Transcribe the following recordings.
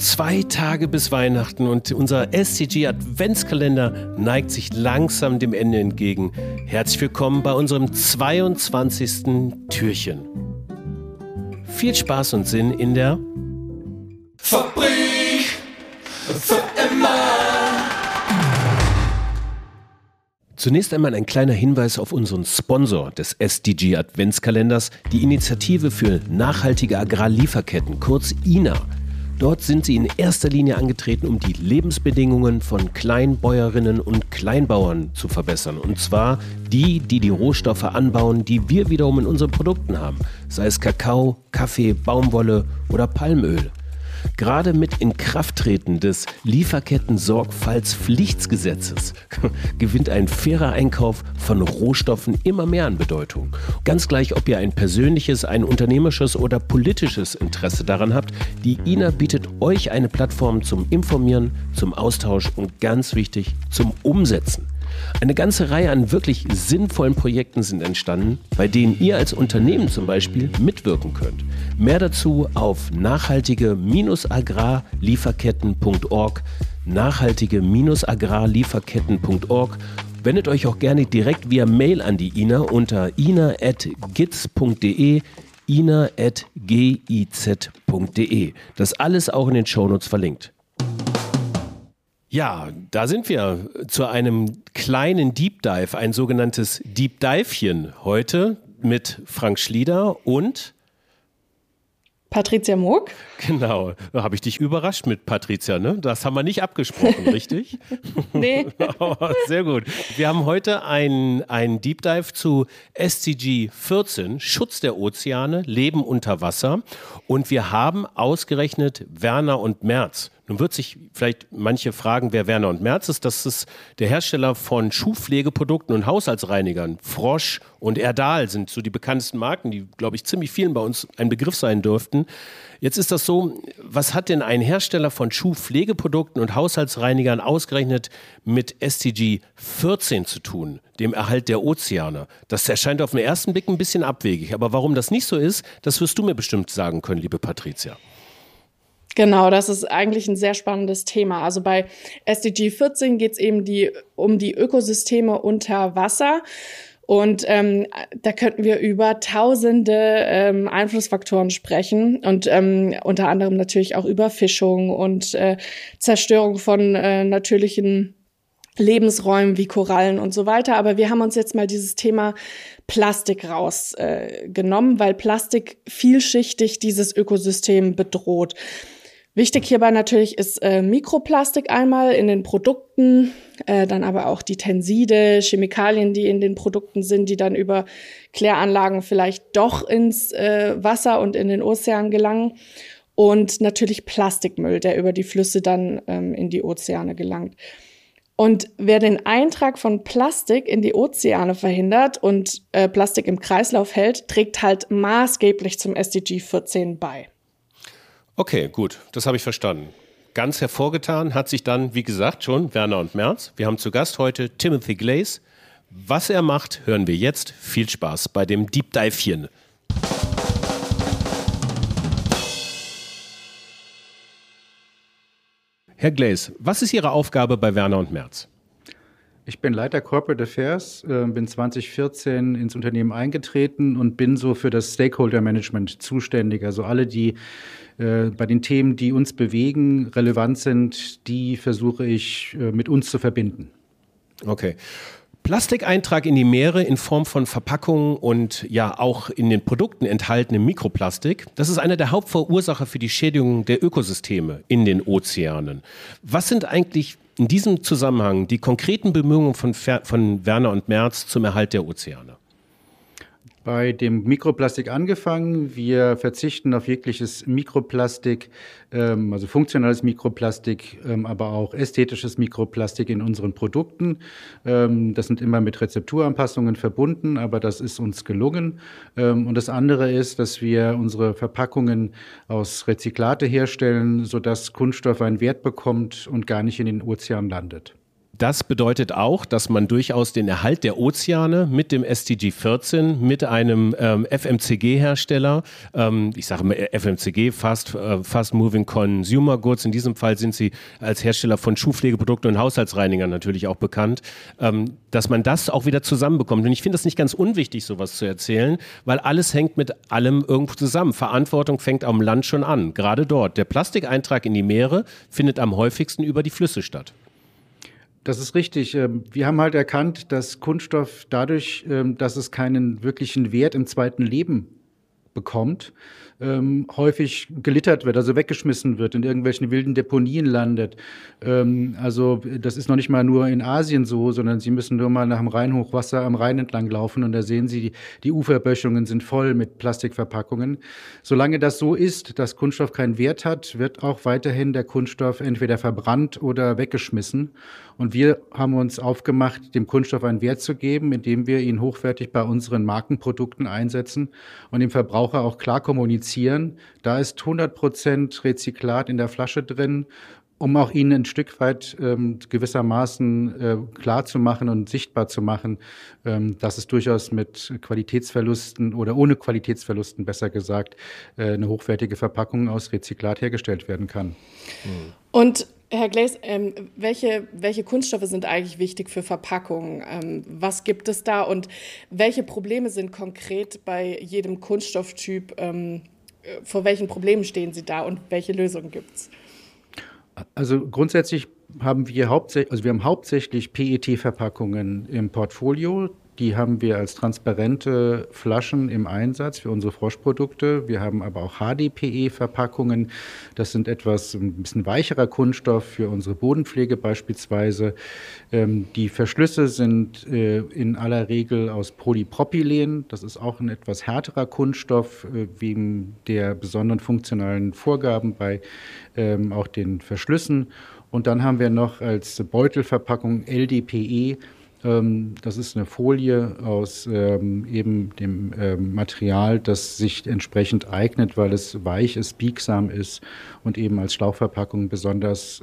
zwei Tage bis Weihnachten und unser SCG Adventskalender neigt sich langsam dem Ende entgegen. Herzlich willkommen bei unserem 22. Türchen. Viel Spaß und Sinn in der Fabrik für immer. Zunächst einmal ein kleiner Hinweis auf unseren Sponsor des SDG Adventskalenders, die Initiative für nachhaltige Agrarlieferketten, kurz INA. Dort sind sie in erster Linie angetreten, um die Lebensbedingungen von Kleinbäuerinnen und Kleinbauern zu verbessern. Und zwar die, die die Rohstoffe anbauen, die wir wiederum in unseren Produkten haben. Sei es Kakao, Kaffee, Baumwolle oder Palmöl. Gerade mit Inkrafttreten des Lieferketten-Sorgfaltspflichtgesetzes gewinnt ein fairer Einkauf von Rohstoffen immer mehr an Bedeutung. Ganz gleich, ob ihr ein persönliches, ein unternehmerisches oder politisches Interesse daran habt, die INA bietet euch eine Plattform zum Informieren, zum Austausch und ganz wichtig zum Umsetzen. Eine ganze Reihe an wirklich sinnvollen Projekten sind entstanden, bei denen ihr als Unternehmen zum Beispiel mitwirken könnt. Mehr dazu auf nachhaltige-agrarlieferketten.org nachhaltige-agrarlieferketten.org Wendet euch auch gerne direkt via Mail an die INA unter ina.giz.de ina.giz.de. Das alles auch in den Shownotes verlinkt. Ja, da sind wir zu einem kleinen Deep Dive, ein sogenanntes Deep Divechen heute mit Frank Schlieder und Patricia Moog. Genau, da habe ich dich überrascht mit Patricia, ne? Das haben wir nicht abgesprochen, richtig? nee. oh, sehr gut. Wir haben heute einen Deep Dive zu SCG 14, Schutz der Ozeane, Leben unter Wasser. Und wir haben ausgerechnet Werner und Merz nun wird sich vielleicht manche fragen, wer Werner und Merz ist. Das ist der Hersteller von Schuhpflegeprodukten und Haushaltsreinigern. Frosch und Erdal sind so die bekanntesten Marken, die, glaube ich, ziemlich vielen bei uns ein Begriff sein dürften. Jetzt ist das so, was hat denn ein Hersteller von Schuhpflegeprodukten und Haushaltsreinigern ausgerechnet mit STG 14 zu tun, dem Erhalt der Ozeane? Das erscheint auf den ersten Blick ein bisschen abwegig, aber warum das nicht so ist, das wirst du mir bestimmt sagen können, liebe Patricia. Genau, das ist eigentlich ein sehr spannendes Thema. Also bei SDG 14 geht es eben die, um die Ökosysteme unter Wasser. Und ähm, da könnten wir über tausende ähm, Einflussfaktoren sprechen und ähm, unter anderem natürlich auch über Fischung und äh, Zerstörung von äh, natürlichen Lebensräumen wie Korallen und so weiter. Aber wir haben uns jetzt mal dieses Thema Plastik rausgenommen, äh, weil Plastik vielschichtig dieses Ökosystem bedroht. Wichtig hierbei natürlich ist äh, Mikroplastik einmal in den Produkten, äh, dann aber auch die Tenside, Chemikalien, die in den Produkten sind, die dann über Kläranlagen vielleicht doch ins äh, Wasser und in den Ozean gelangen. Und natürlich Plastikmüll, der über die Flüsse dann ähm, in die Ozeane gelangt. Und wer den Eintrag von Plastik in die Ozeane verhindert und äh, Plastik im Kreislauf hält, trägt halt maßgeblich zum SDG 14 bei. Okay, gut, das habe ich verstanden. Ganz hervorgetan hat sich dann, wie gesagt, schon Werner und Merz. Wir haben zu Gast heute Timothy Glaze. Was er macht, hören wir jetzt. Viel Spaß bei dem Deep Divechen. Herr Glaze, was ist Ihre Aufgabe bei Werner und Merz? Ich bin Leiter Corporate Affairs, äh, bin 2014 ins Unternehmen eingetreten und bin so für das Stakeholder Management zuständig. Also alle, die äh, bei den Themen, die uns bewegen, relevant sind, die versuche ich äh, mit uns zu verbinden. Okay. Plastikeintrag in die Meere in Form von Verpackungen und ja auch in den Produkten enthaltenem Mikroplastik, das ist einer der Hauptverursacher für die Schädigung der Ökosysteme in den Ozeanen. Was sind eigentlich in diesem Zusammenhang die konkreten Bemühungen von, von Werner und Merz zum Erhalt der Ozeane? Bei dem Mikroplastik angefangen. Wir verzichten auf jegliches Mikroplastik, ähm, also funktionales Mikroplastik, ähm, aber auch ästhetisches Mikroplastik in unseren Produkten. Ähm, das sind immer mit Rezepturanpassungen verbunden, aber das ist uns gelungen. Ähm, und das andere ist, dass wir unsere Verpackungen aus Rezyklate herstellen, sodass Kunststoff einen Wert bekommt und gar nicht in den Ozean landet. Das bedeutet auch, dass man durchaus den Erhalt der Ozeane mit dem SDG 14, mit einem ähm, FMCG-Hersteller, ähm, ich sage mal FMCG, Fast, äh, Fast Moving Consumer Goods, in diesem Fall sind sie als Hersteller von Schuhpflegeprodukten und Haushaltsreinigern natürlich auch bekannt, ähm, dass man das auch wieder zusammenbekommt. Und ich finde das nicht ganz unwichtig, sowas zu erzählen, weil alles hängt mit allem irgendwo zusammen. Verantwortung fängt am Land schon an, gerade dort. Der Plastikeintrag in die Meere findet am häufigsten über die Flüsse statt. Das ist richtig. Ähm, wir haben halt erkannt, dass Kunststoff dadurch, ähm, dass es keinen wirklichen Wert im zweiten Leben bekommt, ähm, häufig gelittert wird, also weggeschmissen wird, in irgendwelchen wilden Deponien landet. Ähm, also das ist noch nicht mal nur in Asien so, sondern Sie müssen nur mal nach dem Rheinhochwasser am Rhein entlang laufen und da sehen Sie, die, die Uferböschungen sind voll mit Plastikverpackungen. Solange das so ist, dass Kunststoff keinen Wert hat, wird auch weiterhin der Kunststoff entweder verbrannt oder weggeschmissen. Und wir haben uns aufgemacht, dem Kunststoff einen Wert zu geben, indem wir ihn hochwertig bei unseren Markenprodukten einsetzen und dem Verbraucher auch klar kommunizieren. Da ist 100 Prozent Rezyklat in der Flasche drin um auch ihnen ein Stück weit ähm, gewissermaßen äh, klar zu machen und sichtbar zu machen, ähm, dass es durchaus mit Qualitätsverlusten oder ohne Qualitätsverlusten besser gesagt äh, eine hochwertige Verpackung aus Rezyklat hergestellt werden kann. Und Herr Gleis, ähm, welche, welche Kunststoffe sind eigentlich wichtig für Verpackungen? Ähm, was gibt es da und welche Probleme sind konkret bei jedem Kunststofftyp? Ähm, äh, vor welchen Problemen stehen Sie da und welche Lösungen gibt es? Also grundsätzlich haben wir hauptsächlich, also wir haben hauptsächlich PET-Verpackungen im Portfolio. Die haben wir als transparente Flaschen im Einsatz für unsere Froschprodukte. Wir haben aber auch HDPE-Verpackungen. Das sind etwas ein bisschen weicherer Kunststoff für unsere Bodenpflege beispielsweise. Ähm, die Verschlüsse sind äh, in aller Regel aus Polypropylen. Das ist auch ein etwas härterer Kunststoff äh, wegen der besonderen funktionalen Vorgaben bei ähm, auch den Verschlüssen. Und dann haben wir noch als Beutelverpackung LDPE das ist eine Folie aus ähm, eben dem ähm, Material, das sich entsprechend eignet, weil es weich ist, biegsam ist und eben als Schlauchverpackung besonders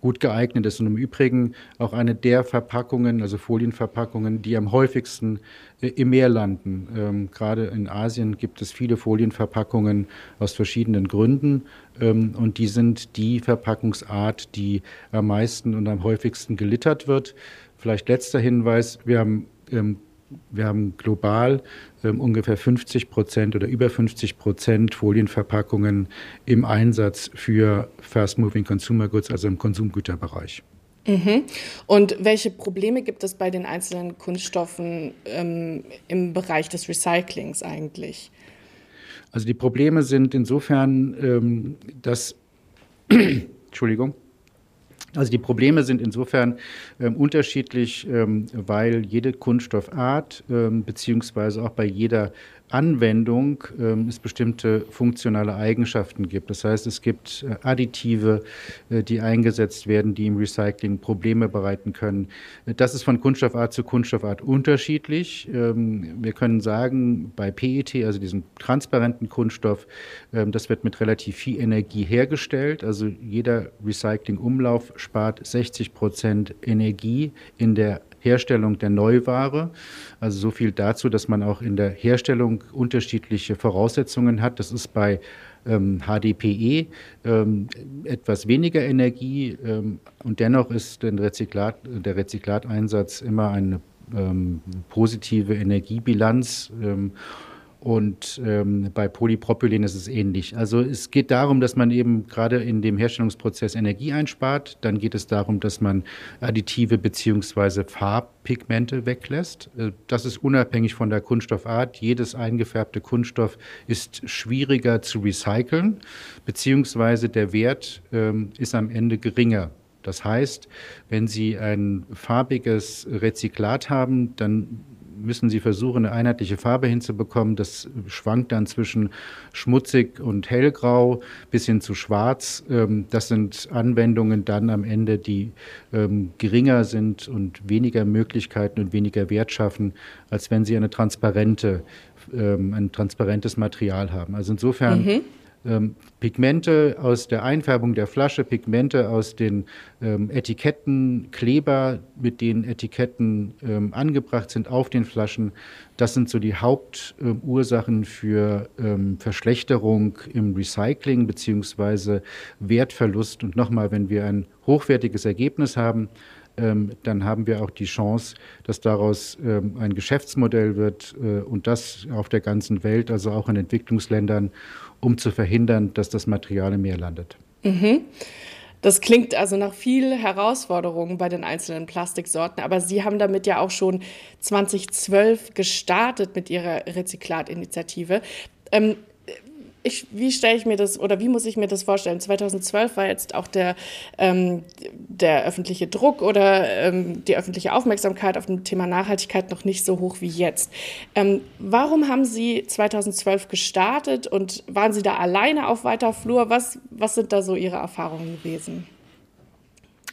gut geeignet ist. Und im Übrigen auch eine der Verpackungen, also Folienverpackungen, die am häufigsten äh, im Meer landen. gerade in Asien gibt es viele Folienverpackungen aus verschiedenen Gründen. und die sind die Verpackungsart, die am meisten und am häufigsten gelittert wird. Vielleicht letzter Hinweis, wir haben, ähm, wir haben global ähm, ungefähr 50 Prozent oder über 50 Prozent Folienverpackungen im Einsatz für Fast-Moving Consumer Goods, also im Konsumgüterbereich. Mhm. Und welche Probleme gibt es bei den einzelnen Kunststoffen ähm, im Bereich des Recyclings eigentlich? Also die Probleme sind insofern, ähm, dass, Entschuldigung, also die Probleme sind insofern ähm, unterschiedlich, ähm, weil jede Kunststoffart ähm, beziehungsweise auch bei jeder Anwendung ähm, es bestimmte funktionale Eigenschaften gibt. Das heißt, es gibt äh, Additive, äh, die eingesetzt werden, die im Recycling Probleme bereiten können. Äh, das ist von Kunststoffart zu Kunststoffart unterschiedlich. Ähm, wir können sagen, bei PET, also diesem transparenten Kunststoff, ähm, das wird mit relativ viel Energie hergestellt. Also jeder Recycling-Umlauf spart 60 Prozent Energie in der Herstellung der Neuware. Also so viel dazu, dass man auch in der Herstellung unterschiedliche Voraussetzungen hat. Das ist bei ähm, HDPE ähm, etwas weniger Energie ähm, und dennoch ist Rezyklat, der Rezyklateinsatz immer eine ähm, positive Energiebilanz. Und ähm, bei Polypropylen ist es ähnlich. Also es geht darum, dass man eben gerade in dem Herstellungsprozess Energie einspart. Dann geht es darum, dass man Additive beziehungsweise Farbpigmente weglässt. Äh, das ist unabhängig von der Kunststoffart. Jedes eingefärbte Kunststoff ist schwieriger zu recyceln, beziehungsweise der Wert ähm, ist am Ende geringer. Das heißt, wenn Sie ein farbiges Rezyklat haben, dann müssen sie versuchen, eine einheitliche Farbe hinzubekommen. Das schwankt dann zwischen schmutzig und hellgrau bis hin zu schwarz. Ähm, das sind Anwendungen dann am Ende, die ähm, geringer sind und weniger Möglichkeiten und weniger Wert schaffen, als wenn sie eine transparente, ähm, ein transparentes Material haben. Also insofern mhm ähm, Pigmente aus der Einfärbung der Flasche, Pigmente aus den ähm, Etiketten, Kleber, mit denen Etiketten ähm, angebracht sind auf den Flaschen. Das sind so die Hauptursachen für ähm, Verschlechterung im Recycling beziehungsweise Wertverlust. Und nochmal, wenn wir ein hochwertiges Ergebnis haben, ähm, dann haben wir auch die Chance, dass daraus ähm, ein Geschäftsmodell wird äh, und das auf der ganzen Welt, also auch in Entwicklungsländern, um zu verhindern, dass das Material im Meer landet. Mhm. Das klingt also nach vielen Herausforderungen bei den einzelnen Plastiksorten, aber Sie haben damit ja auch schon 2012 gestartet mit Ihrer Rezyklatinitiative. Ähm, ich, wie stelle ich mir das oder wie muss ich mir das vorstellen? 2012 war jetzt auch der, ähm, der öffentliche Druck oder ähm, die öffentliche Aufmerksamkeit auf dem Thema Nachhaltigkeit noch nicht so hoch wie jetzt. Ähm, warum haben Sie 2012 gestartet und waren Sie da alleine auf weiter Flur? Was, was sind da so Ihre Erfahrungen gewesen?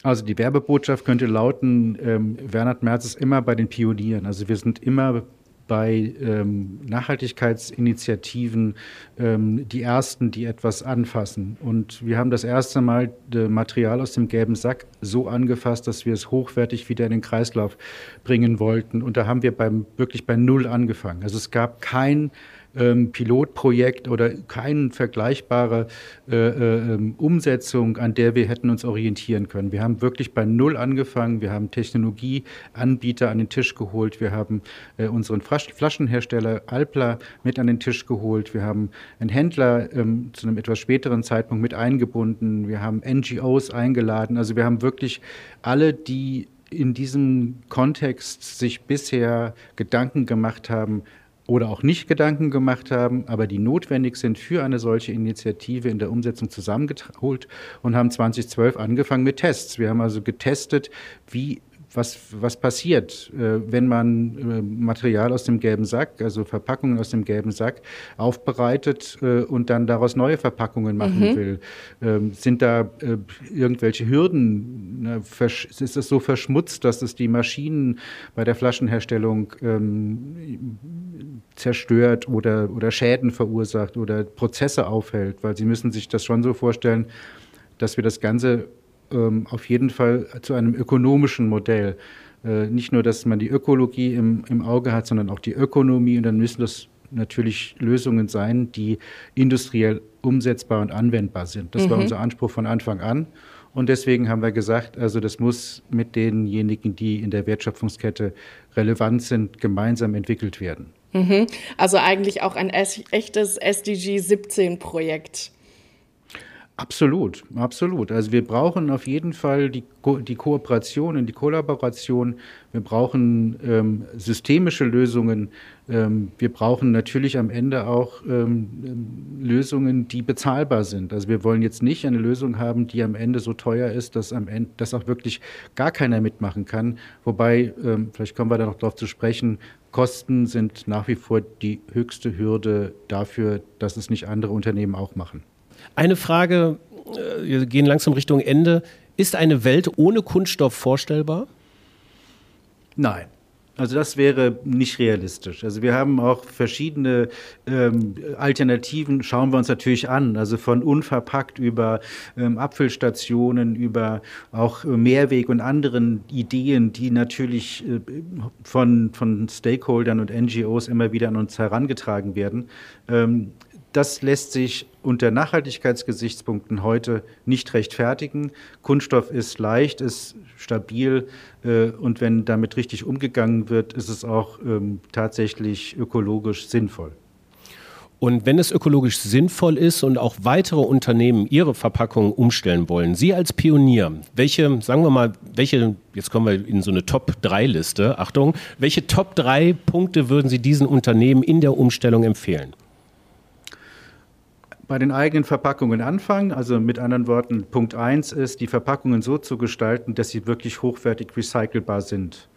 Also die Werbebotschaft könnte lauten, ähm, Bernhard Merz ist immer bei den Pionieren. Also wir sind immer bei ähm, Nachhaltigkeitsinitiativen ähm, die ersten, die etwas anfassen. Und wir haben das erste Mal das Material aus dem gelben Sack so angefasst, dass wir es hochwertig wieder in den Kreislauf bringen wollten. Und da haben wir beim, wirklich bei Null angefangen. Also es gab kein ähm, Pilotprojekt oder keine vergleichbare äh, äh, ähm, Umsetzung, an der wir hätten uns orientieren können. Wir haben wirklich bei Null angefangen. Wir haben Technologieanbieter an den Tisch geholt. Wir haben äh, unseren Flaschenhersteller Alpla mit an den Tisch geholt. Wir haben einen Händler ähm, zu einem etwas späteren Zeitpunkt mit eingebunden. Wir haben NGOs eingeladen. Also wir haben wirklich alle, die in diesem Kontext sich bisher Gedanken gemacht haben, oder auch nicht Gedanken gemacht haben, aber die notwendig sind für eine solche Initiative in der Umsetzung zusammengeholt und haben 2012 angefangen mit Tests. Wir haben also getestet, wie was, was passiert, äh, wenn man äh, Material aus dem gelben Sack, also Verpackungen aus dem gelben Sack, aufbereitet äh, und dann daraus neue Verpackungen machen mhm. will. Ähm, sind da irgendwelche Hürden? Ne, ist es so verschmutzt, dass es die Maschinen bei der Flaschenherstellung ähm, zerstört oder, oder Schäden verursacht oder Prozesse aufhält? Weil Sie müssen sich das schon so vorstellen, dass wir das Ganze ähm, auf jeden Fall zu einem ökonomischen Modell. Äh, nicht nur, dass man die Ökologie im, im Auge hat, sondern auch die Ökonomie. Und dann müssen das natürlich Lösungen sein, die industriell umsetzbar und anwendbar sind. Das mhm. war unser Anspruch von Anfang an. Und deswegen haben wir gesagt, also das muss mit denjenigen, die in der Wertschöpfungskette relevant sind, gemeinsam entwickelt werden. Mhm. Also eigentlich auch ein echtes SDG 17 Projekt. Absolut, absolut. Also wir brauchen auf jeden Fall die, Ko die Kooperation und die Kollaboration. Wir brauchen ähm, systemische Lösungen. Ähm, wir brauchen natürlich am Ende auch ähm, Lösungen, die bezahlbar sind. Also wir wollen jetzt nicht eine Lösung haben, die am Ende so teuer ist, dass am Ende, dass auch wirklich gar keiner mitmachen kann. Wobei, ähm, vielleicht kommen wir da noch darauf zu sprechen, Kosten sind nach wie vor die höchste Hürde dafür, dass es nicht andere Unternehmen auch machen. Eine Frage, äh, wir gehen langsam Richtung Ende. Ist eine Welt ohne Kunststoff vorstellbar? Nein. Also das wäre nicht realistisch. Also wir haben auch verschiedene ähm, Alternativen, schauen wir uns natürlich an. Also von unverpackt über ähm, Abfüllstationen, über auch Mehrweg und anderen Ideen, die natürlich äh, von, von Stakeholdern und NGOs immer wieder an uns herangetragen werden. Ähm, das lässt sich unter Nachhaltigkeitsgesichtspunkten heute nicht rechtfertigen. Kunststoff ist leicht, ist stabil äh, und wenn damit richtig umgegangen wird, ist es auch ähm, tatsächlich ökologisch sinnvoll. Und wenn es ökologisch sinnvoll ist und auch weitere Unternehmen ihre Verpackungen umstellen wollen, Sie als Pionier, welche, sagen wir mal, welche, jetzt kommen wir in so eine Top-3-Liste, Achtung, welche Top 3 Punkte würden Sie diesen Unternehmen in der Umstellung empfehlen? Bei den eigenen Verpackungen anfangen. Also mit anderen Worten, Punkt 1 ist, die Verpackungen so zu gestalten, dass sie wirklich hochwertig recycelbar sind.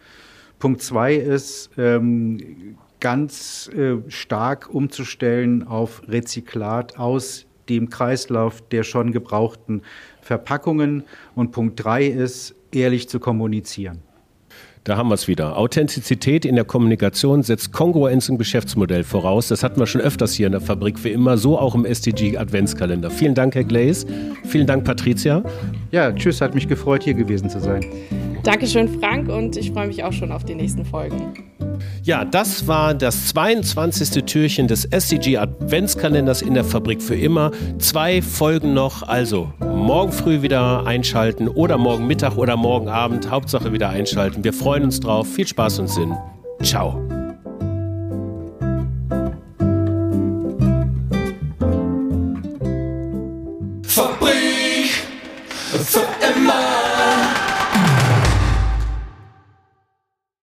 Punkt 2 ist, ähm, ganz äh, stark umzustellen auf Rezyklat aus dem Kreislauf der schon gebrauchten Verpackungen. Und Punkt 3 ist, ehrlich zu kommunizieren. Da haben wir es wieder. Authentizität in der Kommunikation setzt Kongruenz im Geschäftsmodell voraus. Das hatten wir schon öfters hier in der Fabrik, wie immer, so auch im SDG Adventskalender. Vielen Dank, Herr Glaze. Vielen Dank, Patricia. Ja, tschüss, hat mich gefreut, hier gewesen zu sein. Dankeschön, Frank, und ich freue mich auch schon auf die nächsten Folgen. Ja, das war das 22. Türchen des SCG Adventskalenders in der Fabrik für immer. Zwei Folgen noch, also morgen früh wieder einschalten oder morgen Mittag oder morgen Abend. Hauptsache wieder einschalten. Wir freuen uns drauf. Viel Spaß und Sinn. Ciao.